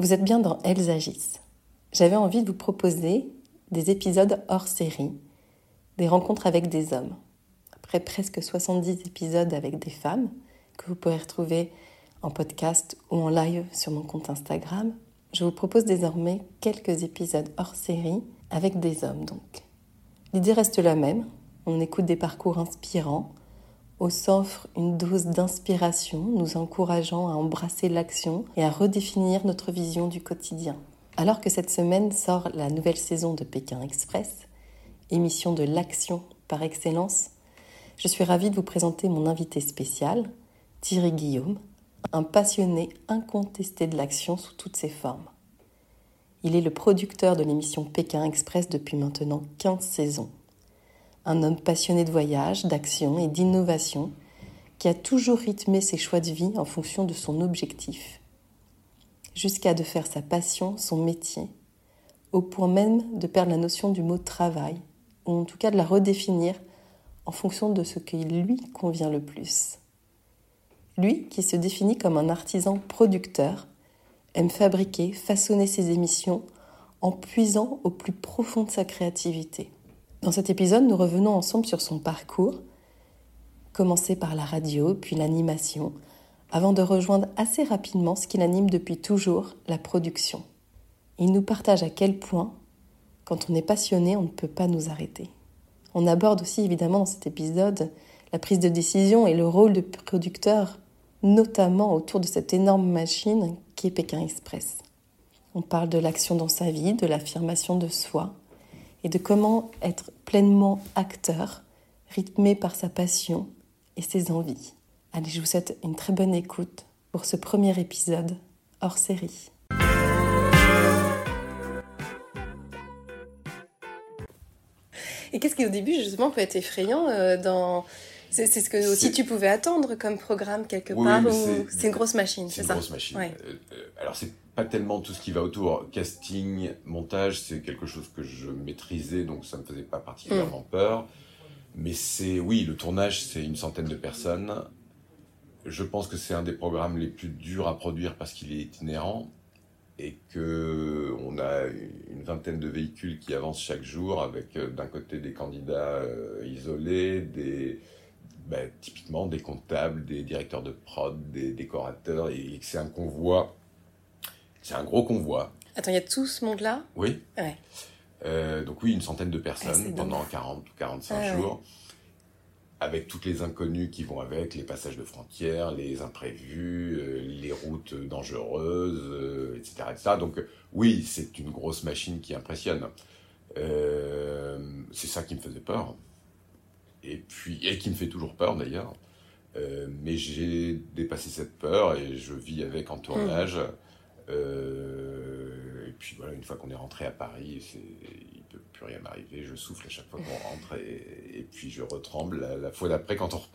Vous êtes bien dans Elles agissent. J'avais envie de vous proposer des épisodes hors série, des rencontres avec des hommes. Après presque 70 épisodes avec des femmes, que vous pourrez retrouver en podcast ou en live sur mon compte Instagram, je vous propose désormais quelques épisodes hors série avec des hommes donc. L'idée reste la même, on écoute des parcours inspirants, s'offre une dose d'inspiration, nous encourageant à embrasser l'action et à redéfinir notre vision du quotidien. Alors que cette semaine sort la nouvelle saison de Pékin Express, émission de l'action par excellence, je suis ravie de vous présenter mon invité spécial, Thierry Guillaume, un passionné incontesté de l'action sous toutes ses formes. Il est le producteur de l'émission Pékin Express depuis maintenant 15 saisons. Un homme passionné de voyage, d'action et d'innovation qui a toujours rythmé ses choix de vie en fonction de son objectif, jusqu'à de faire sa passion son métier, au point même de perdre la notion du mot travail, ou en tout cas de la redéfinir en fonction de ce qui lui convient le plus. Lui, qui se définit comme un artisan producteur, aime fabriquer, façonner ses émissions en puisant au plus profond de sa créativité. Dans cet épisode, nous revenons ensemble sur son parcours, commencé par la radio, puis l'animation, avant de rejoindre assez rapidement ce qui l'anime depuis toujours, la production. Il nous partage à quel point, quand on est passionné, on ne peut pas nous arrêter. On aborde aussi évidemment dans cet épisode la prise de décision et le rôle de producteur notamment autour de cette énorme machine qui est Pékin Express. On parle de l'action dans sa vie, de l'affirmation de soi et de comment être pleinement acteur, rythmé par sa passion et ses envies. Allez, je vous souhaite une très bonne écoute pour ce premier épisode hors série. Et qu'est-ce qui au début justement peut être effrayant euh, dans c'est ce que aussi tu pouvais attendre comme programme quelque part ou c'est une grosse machine, c'est ça C'est une grosse machine. Ouais. Euh, alors c'est pas tellement tout ce qui va autour. Casting, montage, c'est quelque chose que je maîtrisais, donc ça me faisait pas particulièrement mm. peur. Mais c'est, oui, le tournage, c'est une centaine de personnes. Je pense que c'est un des programmes les plus durs à produire parce qu'il est itinérant et que on a une vingtaine de véhicules qui avancent chaque jour avec euh, d'un côté des candidats euh, isolés, des ben, typiquement des comptables, des directeurs de prod, des décorateurs, et c'est un convoi, c'est un gros convoi. Attends, il y a tout ce monde-là? Oui. Euh, donc oui, une centaine de personnes pendant 40 ou 45 ah jours, avec toutes les inconnues qui vont avec, les passages de frontières, les imprévus, euh, les routes dangereuses, etc., euh, etc. Donc oui, c'est une grosse machine qui impressionne. c'est ça qui me faisait peur et puis et qui me fait toujours peur d'ailleurs. Euh, mais j'ai dépassé cette peur et je vis avec en tournage. Hmm. Euh, et puis voilà, une fois qu'on est rentré à Paris, il peut plus rien m'arriver. Je souffle à chaque fois qu'on rentre et, et, puis je retremble la, fois d'après quand on repart.